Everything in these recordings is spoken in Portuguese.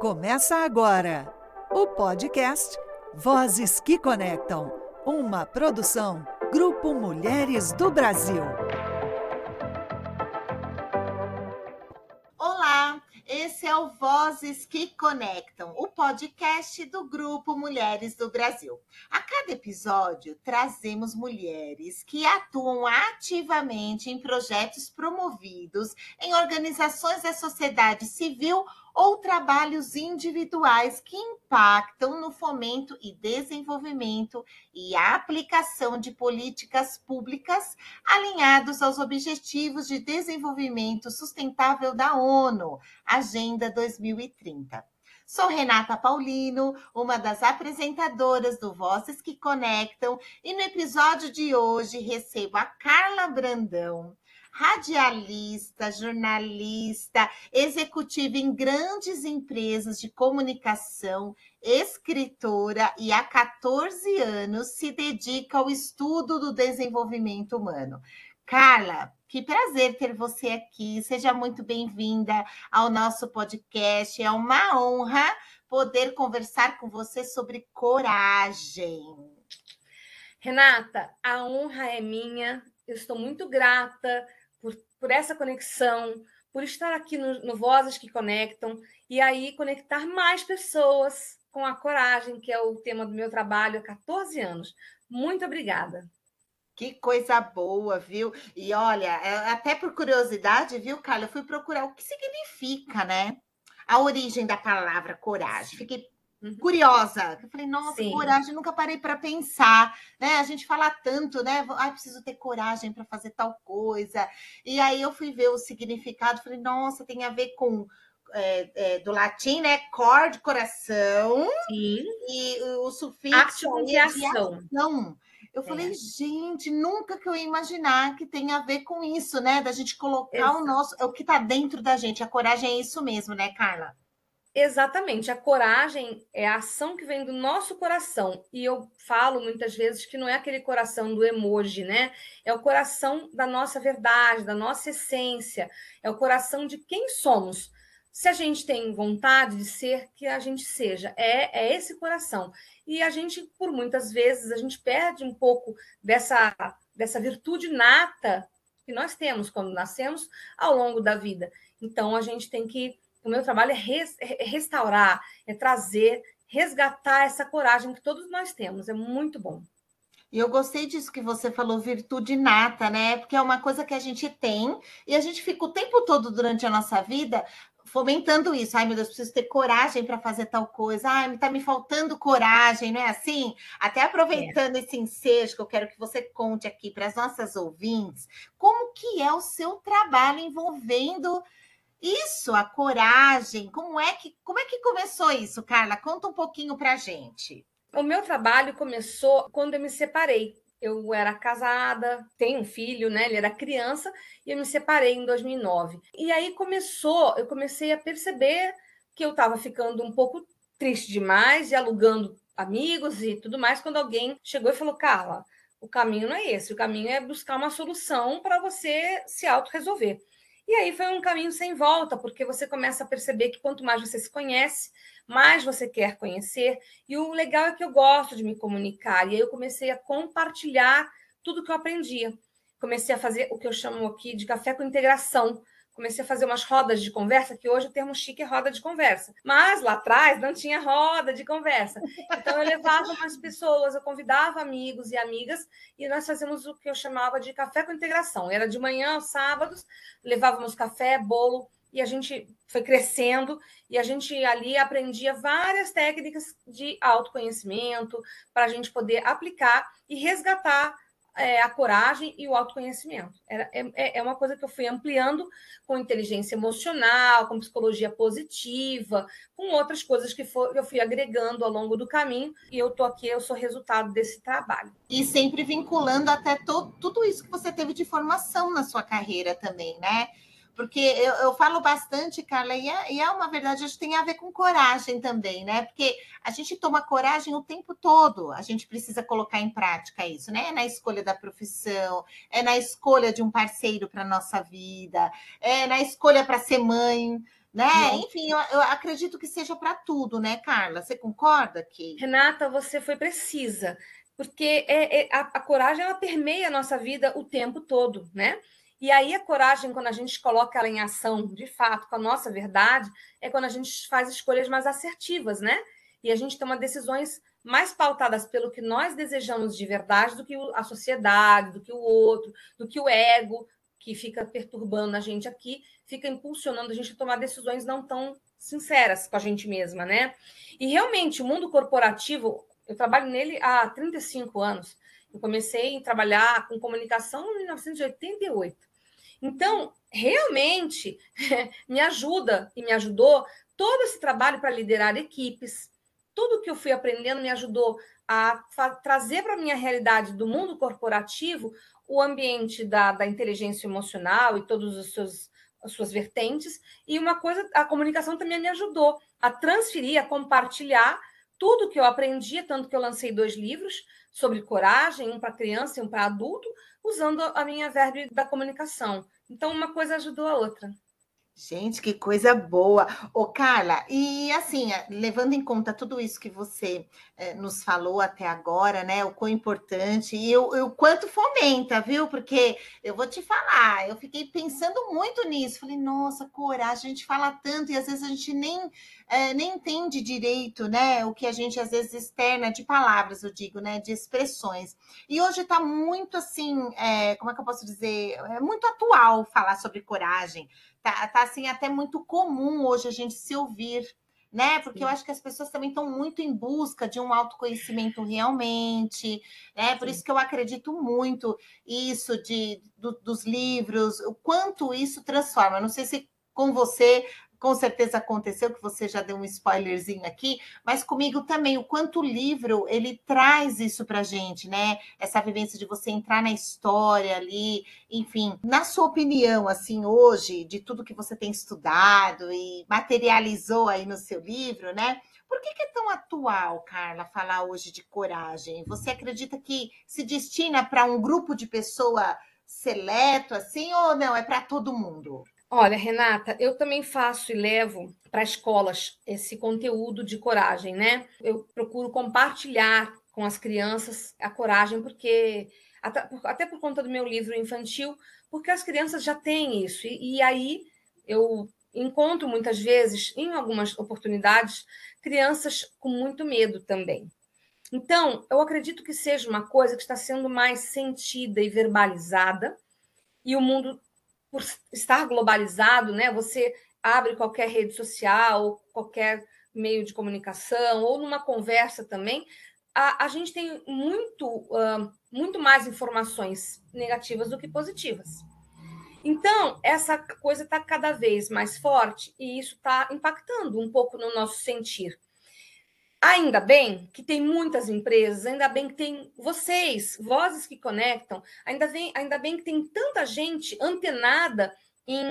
Começa agora o podcast Vozes que Conectam, uma produção Grupo Mulheres do Brasil. Olá, esse é o Vozes que Conectam, o podcast do Grupo Mulheres do Brasil. A cada episódio, trazemos mulheres que atuam ativamente em projetos promovidos em organizações da sociedade civil ou trabalhos individuais que impactam no fomento e desenvolvimento e aplicação de políticas públicas alinhados aos Objetivos de Desenvolvimento Sustentável da ONU, Agenda 2030. Sou Renata Paulino, uma das apresentadoras do Vozes que Conectam, e no episódio de hoje recebo a Carla Brandão radialista, jornalista, executiva em grandes empresas de comunicação, escritora e há 14 anos se dedica ao estudo do desenvolvimento humano. Carla, que prazer ter você aqui. Seja muito bem-vinda ao nosso podcast. É uma honra poder conversar com você sobre coragem. Renata, a honra é minha. Eu estou muito grata por, essa conexão, por estar aqui no, no Vozes que Conectam e aí conectar mais pessoas com a coragem, que é o tema do meu trabalho há 14 anos. Muito obrigada. Que coisa boa, viu? E olha, é, até por curiosidade, viu, Carla, eu fui procurar o que significa, né? A origem da palavra coragem. Fiquei Uhum. curiosa. Eu falei, nossa, Sim. coragem, nunca parei para pensar, né? A gente fala tanto, né? Ah, preciso ter coragem para fazer tal coisa. E aí eu fui ver o significado, falei, nossa, tem a ver com é, é, do latim, né? Cor de coração. Sim. E o sufixo de ação. ação. Eu é. falei, gente, nunca que eu ia imaginar que tem a ver com isso, né? Da gente colocar Exato. o nosso, o que está dentro da gente. A coragem é isso mesmo, né, Carla? Exatamente. A coragem é a ação que vem do nosso coração. E eu falo muitas vezes que não é aquele coração do emoji, né? É o coração da nossa verdade, da nossa essência. É o coração de quem somos. Se a gente tem vontade de ser, que a gente seja. É, é esse coração. E a gente, por muitas vezes, a gente perde um pouco dessa, dessa virtude nata que nós temos quando nascemos ao longo da vida. Então, a gente tem que o meu trabalho é, res, é restaurar, é trazer, resgatar essa coragem que todos nós temos. É muito bom. E eu gostei disso que você falou, virtude nata, né? Porque é uma coisa que a gente tem e a gente fica o tempo todo durante a nossa vida fomentando isso. Ai, meu Deus, preciso ter coragem para fazer tal coisa. Ai, está me faltando coragem, não é assim? Até aproveitando é. esse ensejo que eu quero que você conte aqui para as nossas ouvintes, como que é o seu trabalho envolvendo isso, a coragem, como é que como é que começou isso, Carla? Conta um pouquinho para gente. O meu trabalho começou quando eu me separei. Eu era casada, tenho um filho, né? Ele era criança e eu me separei em 2009. E aí começou, eu comecei a perceber que eu estava ficando um pouco triste demais e alugando amigos e tudo mais quando alguém chegou e falou: "Carla, o caminho não é esse, o caminho é buscar uma solução para você se auto-resolver. E aí foi um caminho sem volta, porque você começa a perceber que quanto mais você se conhece, mais você quer conhecer. E o legal é que eu gosto de me comunicar. E aí eu comecei a compartilhar tudo que eu aprendia. Comecei a fazer o que eu chamo aqui de café com integração comecei a fazer umas rodas de conversa, que hoje o termo chique é roda de conversa. Mas lá atrás não tinha roda de conversa. Então eu levava umas pessoas, eu convidava amigos e amigas, e nós fazíamos o que eu chamava de café com integração. Era de manhã, aos sábados, levávamos café, bolo, e a gente foi crescendo e a gente ali aprendia várias técnicas de autoconhecimento para a gente poder aplicar e resgatar é, a coragem e o autoconhecimento. Era, é, é uma coisa que eu fui ampliando com inteligência emocional, com psicologia positiva, com outras coisas que for, eu fui agregando ao longo do caminho, e eu estou aqui, eu sou resultado desse trabalho. E sempre vinculando até to, tudo isso que você teve de formação na sua carreira também, né? Porque eu, eu falo bastante, Carla, e é, e é, uma verdade, acho que tem a ver com coragem também, né? Porque a gente toma coragem o tempo todo, a gente precisa colocar em prática isso, né? É na escolha da profissão, é na escolha de um parceiro para a nossa vida, é na escolha para ser mãe, né? Não. Enfim, eu, eu, acredito que seja para tudo, né, Carla? Você concorda que? Renata, você foi precisa, porque é, é a, a, coragem ela permeia a nossa vida o tempo todo, né? E aí a coragem, quando a gente coloca ela em ação, de fato, com a nossa verdade, é quando a gente faz escolhas mais assertivas, né? E a gente toma decisões mais pautadas pelo que nós desejamos de verdade do que a sociedade, do que o outro, do que o ego, que fica perturbando a gente aqui, fica impulsionando a gente a tomar decisões não tão sinceras com a gente mesma, né? E realmente, o mundo corporativo, eu trabalho nele há 35 anos. Eu comecei a trabalhar com comunicação em 1988. Então, realmente, me ajuda e me ajudou todo esse trabalho para liderar equipes. Tudo que eu fui aprendendo me ajudou a trazer para a minha realidade do mundo corporativo o ambiente da, da inteligência emocional e todos os seus as suas vertentes. E uma coisa, a comunicação também me ajudou a transferir, a compartilhar tudo que eu aprendi, tanto que eu lancei dois livros sobre coragem, um para criança e um para adulto, usando a minha verbe da comunicação. Então, uma coisa ajudou a outra. Gente, que coisa boa. Ô, Carla, e assim, eh, levando em conta tudo isso que você eh, nos falou até agora, né? O quão importante e o, o, quanto fomenta, viu? Porque eu vou te falar, eu fiquei pensando muito nisso. Falei, nossa, coragem, a gente fala tanto e às vezes a gente nem, eh, nem entende direito, né? O que a gente às vezes externa de palavras, eu digo, né? De expressões. E hoje está muito assim, como é que eu posso dizer? É muito atual falar sobre coragem tá, tá assim até muito comum hoje a gente se ouvir, né? Porque Sim. eu acho que as pessoas também estão muito em busca de um autoconhecimento realmente, né? Por Sim. isso que eu acredito muito isso de do, dos livros, o quanto isso transforma. Não sei se com você com certeza aconteceu, que você já deu um spoilerzinho aqui, mas comigo também, o quanto o livro, ele traz isso para gente, né? Essa vivência de você entrar na história ali, enfim. Na sua opinião, assim, hoje, de tudo que você tem estudado e materializou aí no seu livro, né? Por que, que, é tão atual, Carla, falar hoje de coragem? Você acredita que se destina para um grupo de pessoa seleto, assim, ou não? É para todo mundo? Olha, Renata, eu também faço e levo para escolas esse conteúdo de coragem, né? Eu procuro compartilhar com as crianças a coragem, porque até por conta do meu livro infantil, porque as crianças já têm isso. E, e aí eu encontro muitas vezes, em algumas oportunidades, crianças com muito medo também. Então, eu acredito que seja uma coisa que está sendo mais sentida e verbalizada, e o mundo por estar globalizado, né? Você abre qualquer rede social, qualquer meio de comunicação, ou numa conversa também, a, a gente tem muito, uh, muito mais informações negativas do que positivas. Então, essa coisa está cada vez mais forte e isso está impactando um pouco no nosso sentir. Ainda bem que tem muitas empresas, ainda bem que tem vocês, vozes que conectam, ainda bem, ainda bem que tem tanta gente antenada em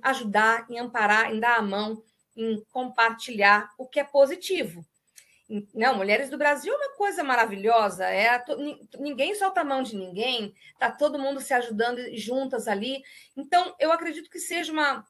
ajudar, em amparar, em dar a mão, em compartilhar o que é positivo. Não, Mulheres do Brasil é uma coisa maravilhosa, é ninguém solta a mão de ninguém, tá todo mundo se ajudando juntas ali. Então, eu acredito que seja uma,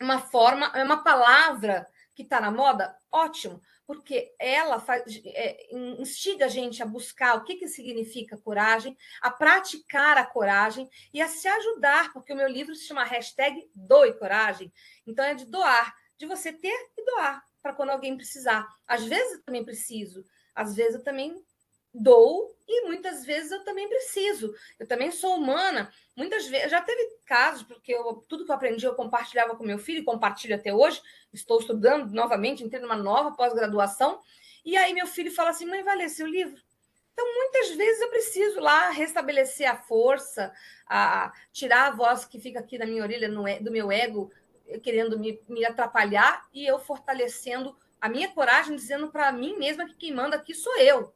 uma forma, é uma palavra que está na moda, ótimo, porque ela faz, é, instiga a gente a buscar o que, que significa coragem, a praticar a coragem e a se ajudar, porque o meu livro se chama hashtag Doe Coragem. Então é de doar, de você ter e doar para quando alguém precisar. Às vezes eu também preciso, às vezes eu também dou e muitas vezes eu também preciso. Eu também sou humana. Muitas vezes, já teve casos, porque eu, tudo que eu aprendi eu compartilhava com meu filho compartilho até hoje. Estou estudando novamente, entrei numa nova pós-graduação. E aí meu filho fala assim: mãe, vai ler seu livro? Então, muitas vezes eu preciso lá restabelecer a força, a tirar a voz que fica aqui na minha orelha, no, do meu ego, querendo me, me atrapalhar, e eu fortalecendo a minha coragem, dizendo para mim mesma que quem manda aqui sou eu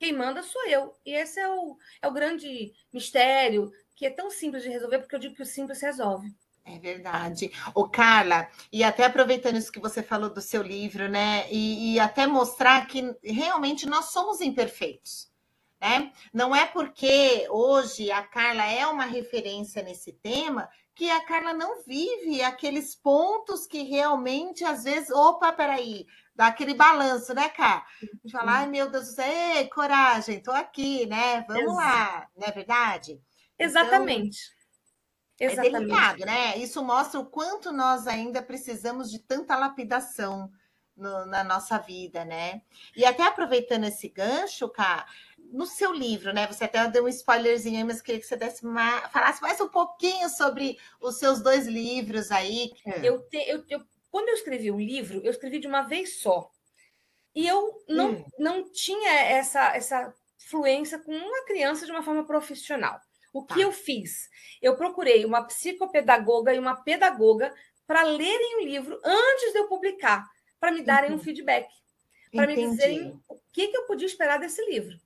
quem manda sou eu. E esse é o, é o grande mistério, que é tão simples de resolver, porque eu digo que o simples resolve. É verdade. O Carla, e até aproveitando isso que você falou do seu livro, né? E, e até mostrar que realmente nós somos imperfeitos. Né? Não é porque hoje a Carla é uma referência nesse tema que a Carla não vive aqueles pontos que realmente, às vezes, opa, peraí, dá aquele balanço, né, Cá? De falar, ai meu Deus do céu, ei, coragem, tô aqui, né? Vamos Exato. lá, não é verdade? Exatamente. Então, Exatamente. É delicado, né? Isso mostra o quanto nós ainda precisamos de tanta lapidação no, na nossa vida, né? E até aproveitando esse gancho, Cá, no seu livro, né? Você até deu um spoilerzinho aí, mas queria que você desse uma, falasse mais um pouquinho sobre os seus dois livros aí. É. Eu, te, eu, eu, quando eu escrevi o livro, eu escrevi de uma vez só. E eu não, hum. não tinha essa, essa fluência com uma criança de uma forma profissional. O que tá. eu fiz? Eu procurei uma psicopedagoga e uma pedagoga para lerem o livro antes de eu publicar, para me darem uhum. um feedback, para me dizerem o que, que eu podia esperar desse livro.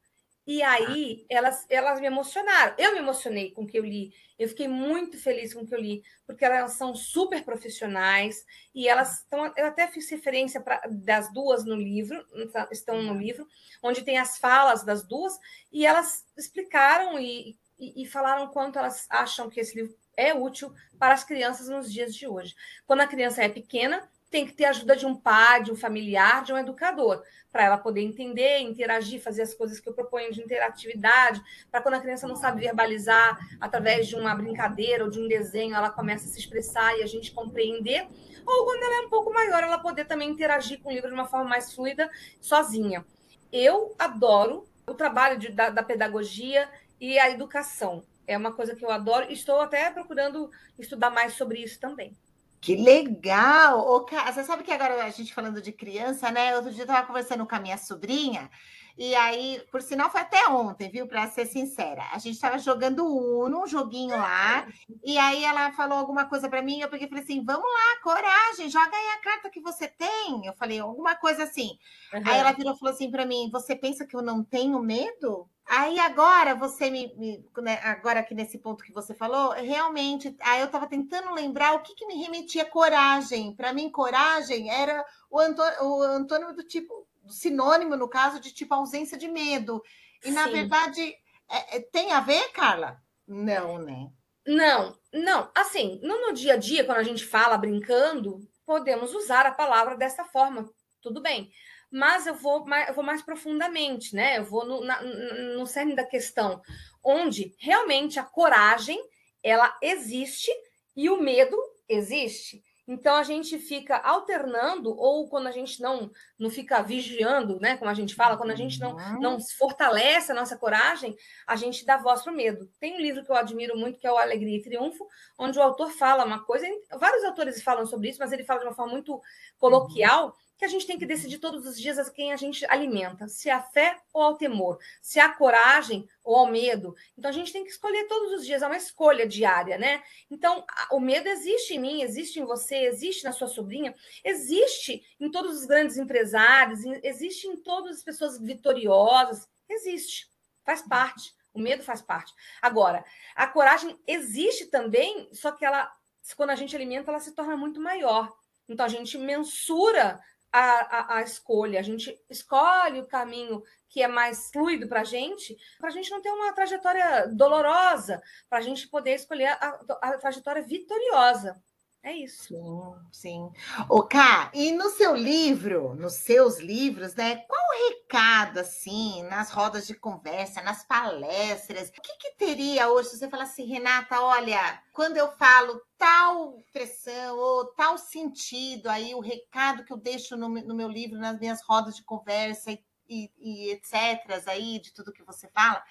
E tá. aí elas, elas me emocionaram. Eu me emocionei com o que eu li. Eu fiquei muito feliz com o que eu li, porque elas são super profissionais e elas estão. Eu até fiz referência pra, das duas no livro, estão no livro, onde tem as falas das duas, e elas explicaram e, e, e falaram quanto elas acham que esse livro é útil para as crianças nos dias de hoje. Quando a criança é pequena, tem que ter ajuda de um pai, de um familiar, de um educador, para ela poder entender, interagir, fazer as coisas que eu proponho de interatividade, para quando a criança não sabe verbalizar, através de uma brincadeira ou de um desenho, ela começa a se expressar e a gente compreender, ou quando ela é um pouco maior, ela poder também interagir com o livro de uma forma mais fluida, sozinha. Eu adoro o trabalho de, da, da pedagogia e a educação. É uma coisa que eu adoro e estou até procurando estudar mais sobre isso também. Que legal! Ô, você sabe que agora a gente falando de criança, né? Outro dia eu estava conversando com a minha sobrinha, e aí, por sinal, foi até ontem, viu? Para ser sincera. A gente estava jogando Uno, um joguinho lá, e aí ela falou alguma coisa para mim, eu peguei e falei assim: vamos lá, coragem, joga aí a carta que você tem. Eu falei, alguma coisa assim. Uhum. Aí ela virou e falou assim para mim: você pensa que eu não tenho medo? Aí agora você me, me né, agora aqui nesse ponto que você falou, realmente, aí eu estava tentando lembrar o que, que me remetia coragem. Para mim, coragem era o, antônimo, o antônimo do tipo, sinônimo no caso de tipo ausência de medo. E Sim. na verdade é, é, tem a ver, Carla? Não, né? Não, não. Assim, no, no dia a dia, quando a gente fala brincando, podemos usar a palavra dessa forma. Tudo bem mas eu vou mais, eu vou mais profundamente, né? Eu vou no, na, no cerne da questão, onde realmente a coragem ela existe e o medo existe. Então a gente fica alternando, ou quando a gente não, não fica vigiando, né? Como a gente fala, quando a gente não, uhum. não fortalece a nossa coragem, a gente dá voz para o medo. Tem um livro que eu admiro muito, que é o Alegria e Triunfo, onde o autor fala uma coisa, vários autores falam sobre isso, mas ele fala de uma forma muito coloquial. Que a gente tem que decidir todos os dias a quem a gente alimenta, se a fé ou ao temor, se a coragem ou ao medo. Então a gente tem que escolher todos os dias, é uma escolha diária, né? Então o medo existe em mim, existe em você, existe na sua sobrinha, existe em todos os grandes empresários, existe em todas as pessoas vitoriosas, existe, faz parte. O medo faz parte. Agora, a coragem existe também, só que ela, quando a gente alimenta, ela se torna muito maior. Então a gente mensura a, a, a, escolha, a gente escolhe o caminho que é mais fluido para a gente, para a gente não ter uma trajetória dolorosa, para a gente poder escolher a, a, trajetória vitoriosa. É isso. Sim, sim. O Ká, e no seu livro, nos seus livros, né? Qual o recado, assim, nas rodas de conversa, nas palestras? O que, que teria hoje se você falasse, assim, Renata, olha, quando eu falo tal pressão ou tal sentido, aí o recado que eu deixo no, no meu livro, nas minhas rodas de conversa e, e, e etc., aí, de tudo que você fala,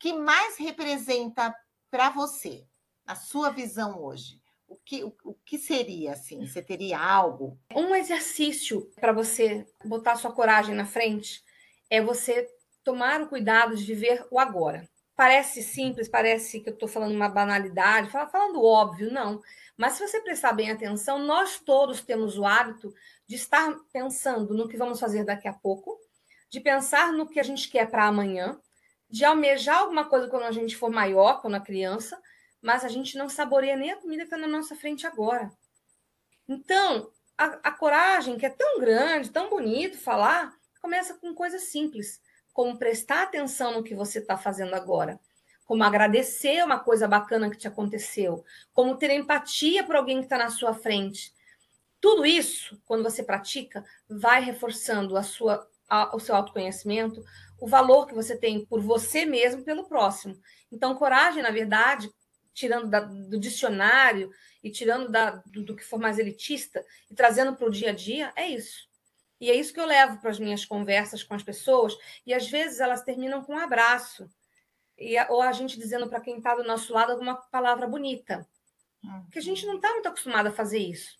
que mais representa para você, a sua visão hoje? Que, o que seria assim? Você teria algo? Um exercício para você botar sua coragem na frente é você tomar o cuidado de viver o agora. Parece simples, parece que eu estou falando uma banalidade, falando óbvio, não. Mas se você prestar bem atenção, nós todos temos o hábito de estar pensando no que vamos fazer daqui a pouco, de pensar no que a gente quer para amanhã, de almejar alguma coisa quando a gente for maior, quando a criança, mas a gente não saboreia nem a comida que está na nossa frente agora. Então, a, a, coragem, que é tão grande, tão bonito falar, começa com coisas simples, como prestar atenção no que você está fazendo agora, como agradecer uma coisa bacana que te aconteceu, como ter empatia por alguém que está na sua frente. Tudo isso, quando você pratica, vai reforçando a sua, a, o seu autoconhecimento, o valor que você tem por você mesmo pelo próximo. Então, coragem, na verdade, tirando da, do dicionário e tirando da, do, do que for mais elitista e trazendo para o dia a dia, é isso. E é isso que eu levo para as minhas conversas com as pessoas, e às vezes elas terminam com um abraço, e, ou a gente dizendo para quem está do nosso lado alguma palavra bonita. Porque a gente não está muito acostumado a fazer isso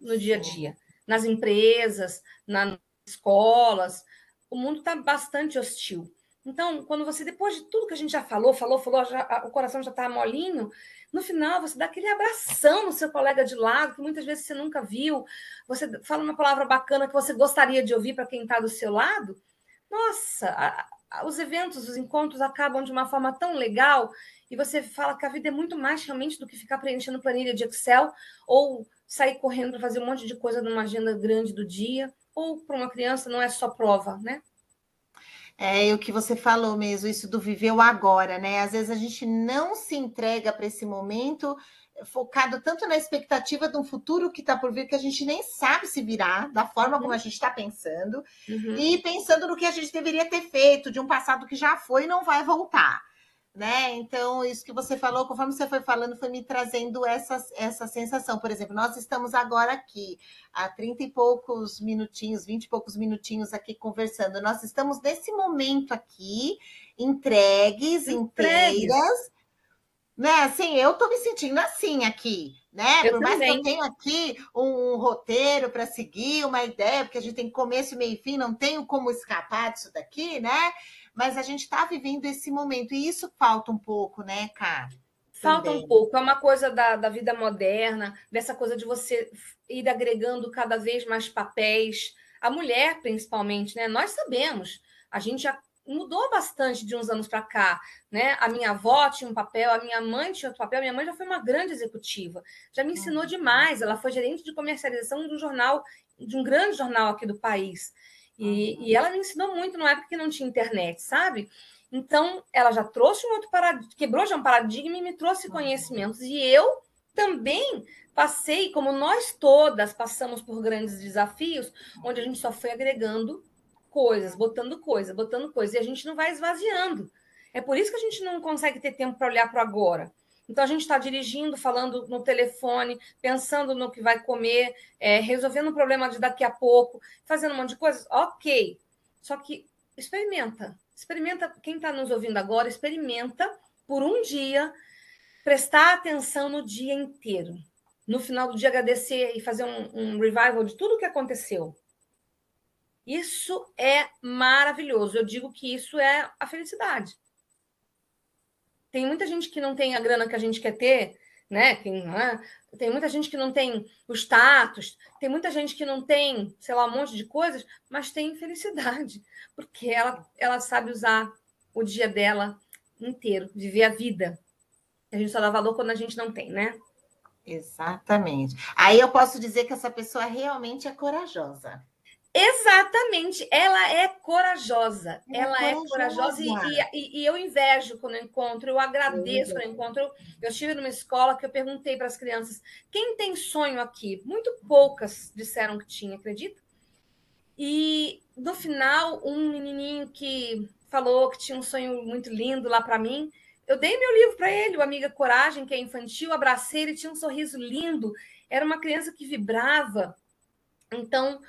no dia a dia. Nas empresas, nas escolas, o mundo está bastante hostil. Então, quando você, depois de tudo que a gente já falou, falou, falou, já, o coração já está molinho, no final você dá aquele abração no seu colega de lado, que muitas vezes você nunca viu, você fala uma palavra bacana que você gostaria de ouvir para quem está do seu lado. Nossa, a, a, os eventos, os encontros acabam de uma forma tão legal e você fala que a vida é muito mais realmente do que ficar preenchendo planilha de Excel ou sair correndo para fazer um monte de coisa numa agenda grande do dia ou para uma criança não é só prova, né? É o que você falou mesmo, isso do viver o agora, né? Às vezes a gente não se entrega para esse momento focado tanto na expectativa de um futuro que está por vir que a gente nem sabe se virar da forma uhum. como a gente está pensando uhum. e pensando no que a gente deveria ter feito de um passado que já foi e não vai voltar né? Então, isso que você falou, conforme você foi falando, foi me trazendo essa, essa sensação. Por exemplo, nós estamos agora aqui, há 30 e poucos minutinhos, 20 e poucos minutinhos aqui conversando. Nós estamos nesse momento aqui, entregues, entregues. inteiras. Né, assim, eu tô me sentindo assim aqui, né? Eu Por mais também. que eu tenha aqui um, um roteiro para seguir, uma ideia, porque a gente tem começo, meio e fim, não tenho como escapar disso daqui, né? Mas a gente está vivendo esse momento, e isso falta um pouco, né, Cá? Falta um pouco, é uma coisa da, da vida moderna, dessa coisa de você ir agregando cada vez mais papéis. A mulher, principalmente, né? Nós sabemos, a gente já mudou bastante de uns anos para cá, né? A minha avó tinha um papel, a minha mãe tinha outro papel, a minha mãe já foi uma grande executiva, já me ensinou uhum. demais. Ela foi gerente de comercialização de um jornal, de um grande jornal aqui do país. E, e ela me ensinou muito numa época que não tinha internet, sabe? Então, ela já trouxe um outro paradigma, quebrou já um paradigma e me trouxe conhecimentos. E eu também passei, como nós todas passamos por grandes desafios, onde a gente só foi agregando coisas, botando coisa, botando coisa, e a gente não vai esvaziando. É por isso que a gente não consegue ter tempo para olhar para agora. Então, a gente está dirigindo, falando no telefone, pensando no que vai comer, é, resolvendo o problema de daqui a pouco, fazendo um monte de coisas. Ok. Só que experimenta. Experimenta, quem está nos ouvindo agora, experimenta por um dia prestar atenção no dia inteiro. No final do dia, agradecer e fazer um, um revival de tudo o que aconteceu. Isso é maravilhoso. Eu digo que isso é a felicidade. Tem muita gente que não tem a grana que a gente quer ter, né? Tem, né? tem muita gente que não tem o status, tem muita gente que não tem, sei lá, um monte de coisas, mas tem felicidade, porque ela, ela sabe usar o dia dela inteiro, viver a vida. A gente só dá valor quando a gente não tem, né? Exatamente. Aí eu posso dizer que essa pessoa realmente é corajosa. Exatamente, ela é corajosa. É ela corajosa. é corajosa e, e, e, eu invejo quando eu encontro, eu agradeço quando eu encontro. Eu estive numa escola que eu perguntei para as crianças: quem tem sonho aqui? Muito poucas disseram que tinha, acredita? E no final, um menininho que falou que tinha um sonho muito lindo lá para mim, eu dei meu livro para ele, o Amiga Coragem, que é infantil, abracei ele, tinha um sorriso lindo, era uma criança que vibrava. Então,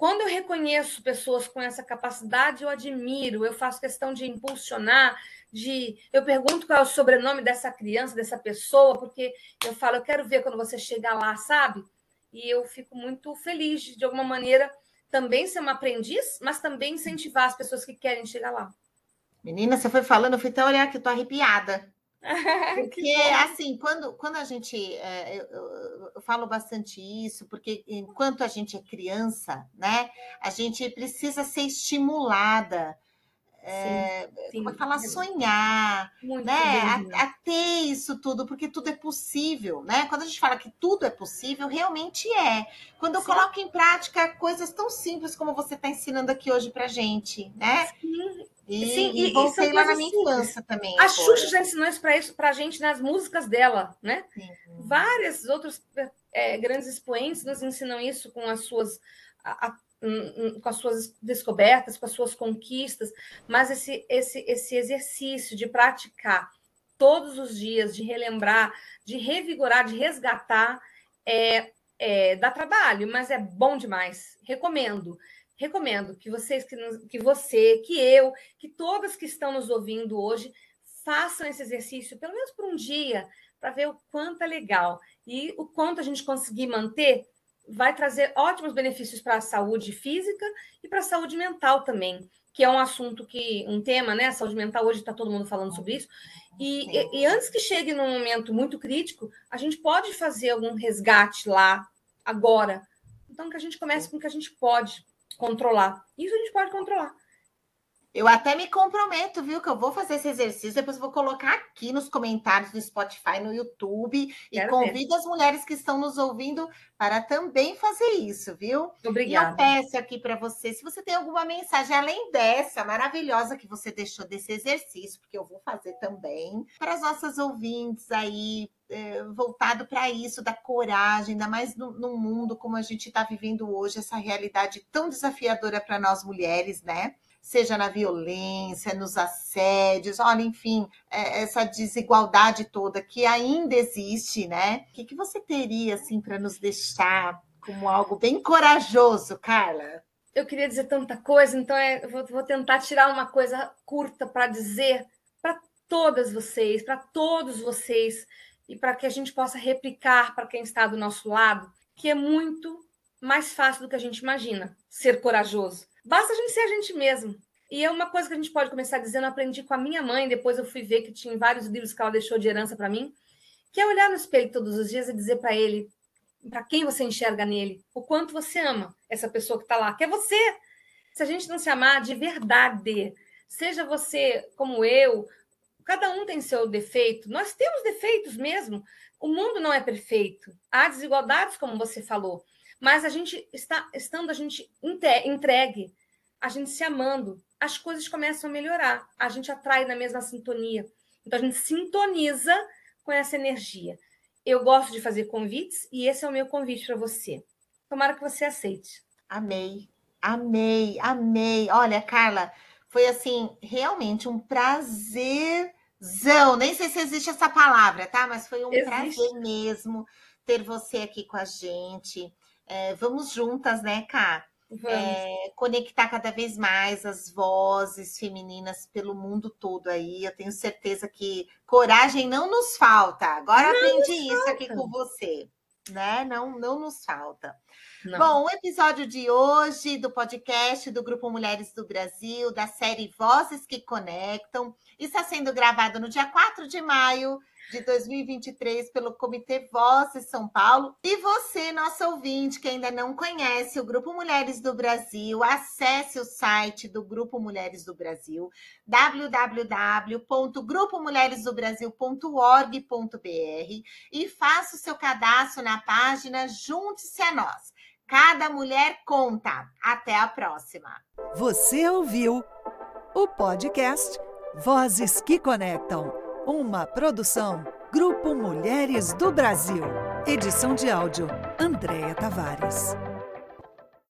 quando eu reconheço pessoas com essa capacidade, eu admiro, eu faço questão de impulsionar, de eu pergunto qual é o sobrenome dessa criança, dessa pessoa, porque eu falo, eu quero ver quando você chegar lá, sabe? E eu fico muito feliz de, de alguma maneira, também ser uma aprendiz, mas também incentivar as pessoas que querem chegar lá. Menina, você foi falando, eu fui até olhar que eu tô arrepiada. Porque, assim, quando, quando a gente. É, eu, eu, eu, falo bastante isso, porque enquanto a gente é criança, né, a gente precisa ser estimulada é, como é falar, sonhar, Muito né? A, a, ter isso tudo, porque tudo é possível, né? Quando a gente fala que tudo é possível, realmente é. Quando eu Sim. coloco em prática coisas tão simples como você está ensinando aqui hoje pra gente, né? Sim. E, Sim, e, e voltei lá na minha infância também. A Xuxa já ensinou isso para pra gente nas músicas dela, né? Sim. Várias outros é, grandes expoentes nos ensinam isso com as suas a, a, com as suas descobertas, com as suas conquistas, mas esse, esse, esse exercício de praticar todos os dias, de relembrar, de revigorar, de resgatar, é, é, dá trabalho, mas é bom demais. Recomendo. Recomendo que vocês, que, que você, que eu, que todas que estão nos ouvindo hoje façam esse exercício, pelo menos por um dia, para ver o quanto é legal e o quanto a gente conseguir manter vai trazer ótimos benefícios para a saúde física e para a saúde mental também, que é um assunto que, um tema, né? A saúde mental, hoje está todo mundo falando sobre isso. E, e, e, antes que chegue num momento muito crítico, a gente pode fazer algum resgate lá, agora. Então, que a gente comece com o que a gente pode controlar. Isso a gente pode controlar. Eu até me comprometo, viu, que eu vou fazer esse exercício, depois vou colocar aqui nos comentários do Spotify, no YouTube, Quero e convido ver. as mulheres que estão nos ouvindo para também fazer isso, viu? Obrigada. E eu peço aqui para você, se você tem alguma mensagem além dessa maravilhosa que você deixou desse exercício, porque eu vou fazer também, para as nossas ouvintes aí, é, voltado para isso, da coragem, ainda mais no mundo como a gente está vivendo hoje, essa realidade tão desafiadora para nós mulheres, né? Seja na violência, nos assédios, olha, enfim, é, essa desigualdade toda que ainda existe, né? O que, que você teria, assim, para nos deixar como algo bem corajoso, Carla? Eu queria dizer tanta coisa, então é, vou, vou tentar tirar uma coisa curta para dizer para todas vocês, para todos vocês, e para que a gente possa replicar para quem está do nosso lado, que é muito mais fácil do que a gente imagina ser corajoso. Basta a gente ser a gente mesmo. E é uma coisa que a gente pode começar dizendo, eu aprendi com a minha mãe, depois eu fui ver que tinha vários livros que ela deixou de herança para mim, que é olhar no espelho todos os dias e dizer para ele, para quem você enxerga nele, o quanto você ama essa pessoa que está lá, que é você. Se a gente não se amar de verdade, seja você como eu, cada um tem seu defeito, nós temos defeitos mesmo. O mundo não é perfeito. Há desigualdades, como você falou. Mas a gente está estando a gente entregue, a gente se amando, as coisas começam a melhorar. A gente atrai na mesma sintonia. Então a gente sintoniza com essa energia. Eu gosto de fazer convites e esse é o meu convite para você. Tomara que você aceite. Amei, amei, amei. Olha, Carla, foi assim, realmente um prazerzão. Nem sei se existe essa palavra, tá? Mas foi um existe. prazer mesmo ter você aqui com a gente. É, vamos juntas, né, Cá? É, conectar cada vez mais as vozes femininas pelo mundo todo aí. Eu tenho certeza que coragem não nos falta. Agora não aprendi isso falta. aqui com você, né? Não, não nos falta. Não. Bom, o episódio de hoje do podcast do Grupo Mulheres do Brasil, da série Vozes que Conectam, está sendo gravado no dia 4 de maio de 2023 pelo Comitê Vozes São Paulo. E você, nosso ouvinte, que ainda não conhece o Grupo Mulheres do Brasil, acesse o site do Grupo Mulheres do Brasil, www.grupomulheresdobrasil.org.br e faça o seu cadastro na página Junte-se a nós. Cada mulher conta. Até a próxima. Você ouviu o podcast Vozes que Conectam uma produção Grupo Mulheres do Brasil. Edição de áudio Andréa Tavares.